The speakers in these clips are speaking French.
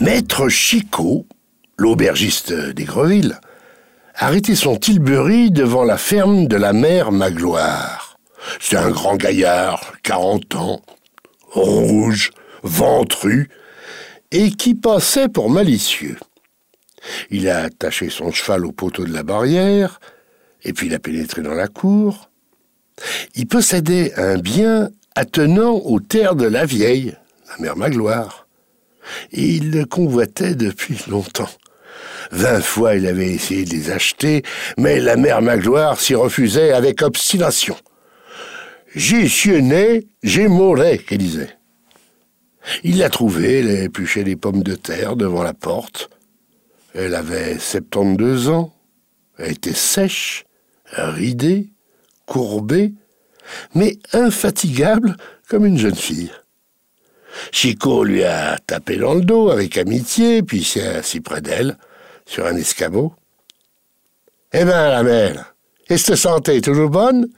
Maître Chicot, l'aubergiste d'Aigreville, arrêtait son tilbury devant la ferme de la mère Magloire. C'est un grand gaillard, 40 ans, rouge, ventru, et qui passait pour malicieux. Il a attaché son cheval au poteau de la barrière, et puis il a pénétré dans la cour. Il possédait un bien attenant aux terres de la vieille, la mère Magloire et il le convoitait depuis longtemps. Vingt fois il avait essayé de les acheter, mais la mère Magloire s'y refusait avec obstination. J'y suis né, j'ai mouré, qu'elle disait. Il l'a trouvée, elle a des pommes de terre devant la porte. Elle avait 72 ans, elle était sèche, ridée, courbée, mais infatigable comme une jeune fille. Chico lui a tapé dans le dos avec amitié, puis s'est assis près d'elle, sur un escabeau. Eh ben, la mère, est-ce que santé toujours bonne?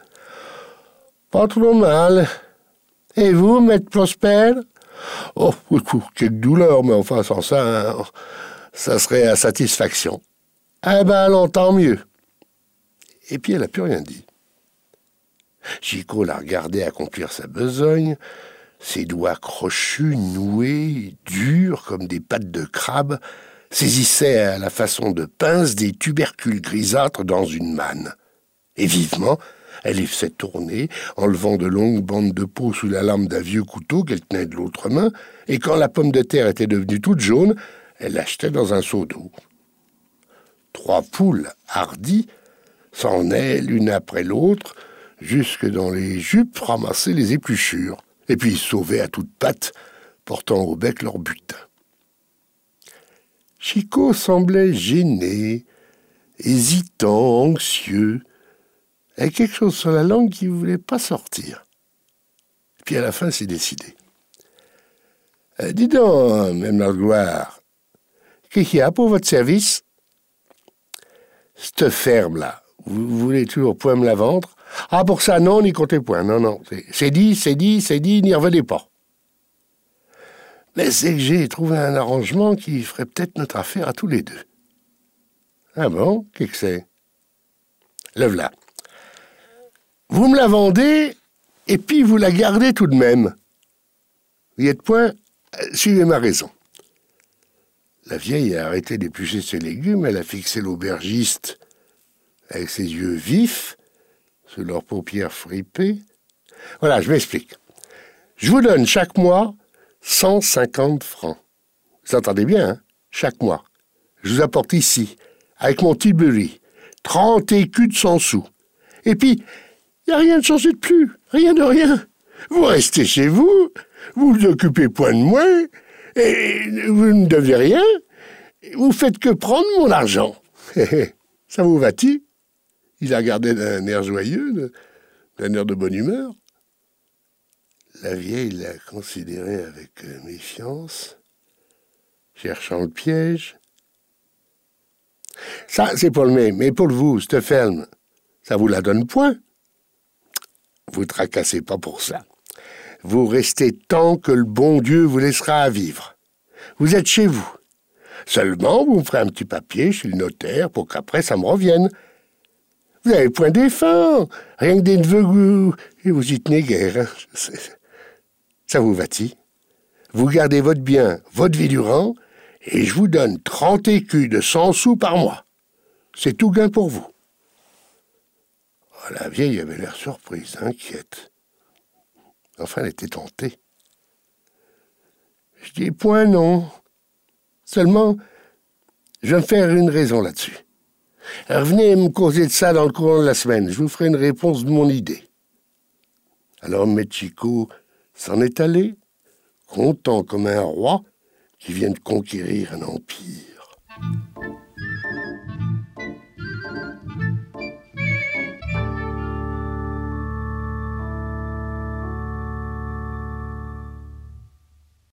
Pas trop mal. Et vous, maître Prosper? Oh, quelques douleurs, mais enfin, sans ça, ça serait à satisfaction. Eh ben, longtemps mieux. Et puis elle n'a plus rien dit. Chico l'a regardé accomplir sa besogne, ses doigts crochus, noués, durs comme des pattes de crabe, saisissaient à la façon de pince des tubercules grisâtres dans une manne. Et vivement, elle les faisait tourner, enlevant de longues bandes de peau sous la lame d'un vieux couteau qu'elle tenait de l'autre main, et quand la pomme de terre était devenue toute jaune, elle l'achetait dans un seau d'eau. Trois poules hardies s'en allaient l'une après l'autre, jusque dans les jupes ramasser les épluchures et puis sauvaient à toutes pattes, portant au bec leur butin. Chico semblait gêné, hésitant, anxieux, avec quelque chose sur la langue qui ne voulait pas sortir. Puis à la fin, s'est décidé. Euh, dis donc, même gloire, qu'est-ce qu'il y a pour votre service Cette ferme-là, vous, vous voulez toujours point me la vendre? Ah, pour ça, non, n'y comptez point. Non, non. C'est dit, c'est dit, c'est dit, n'y revenez pas. Mais c'est que j'ai trouvé un arrangement qui ferait peut-être notre affaire à tous les deux. Ah bon? Qu'est-ce que c'est? Voilà. Vous me la vendez, et puis vous la gardez tout de même. Vous y êtes point? Suivez ma raison. La vieille a arrêté d'éplucher ses légumes, elle a fixé l'aubergiste avec ses yeux vifs, sous leurs paupières fripées. Voilà, je m'explique. Je vous donne chaque mois 150 francs. Vous entendez bien, hein? Chaque mois. Je vous apporte ici, avec mon Tilbury, 30 écus de 100 sous. Et puis, il n'y a rien de changé de plus, rien de rien. Vous restez chez vous, vous vous occupez point de moi, et vous ne devez rien, vous faites que prendre mon argent. Ça vous va-t-il? Il a regardé d'un air joyeux, d'un air de bonne humeur. La vieille l'a considéré avec euh, méfiance, cherchant le piège. Ça, c'est pour le même, mais pour vous, cette ferme, ça vous la donne point. Vous tracassez pas pour ça. Vous restez tant que le bon Dieu vous laissera à vivre. Vous êtes chez vous. Seulement, vous me ferez un petit papier chez le notaire pour qu'après ça me revienne. Vous avez point défense, rien que des neveux, et vous y tenez guère. Hein. Ça vous va-t-il? Vous gardez votre bien, votre vie durant, et je vous donne 30 écus de 100 sous par mois. C'est tout gain pour vous. Oh, la vieille avait l'air surprise, inquiète. Enfin, elle était tentée. Je dis point non. Seulement, je vais me faire une raison là-dessus. Revenez me causer de ça dans le courant de la semaine. Je vous ferai une réponse de mon idée. Alors Chico s'en est allé, content comme un roi qui vient de conquérir un empire.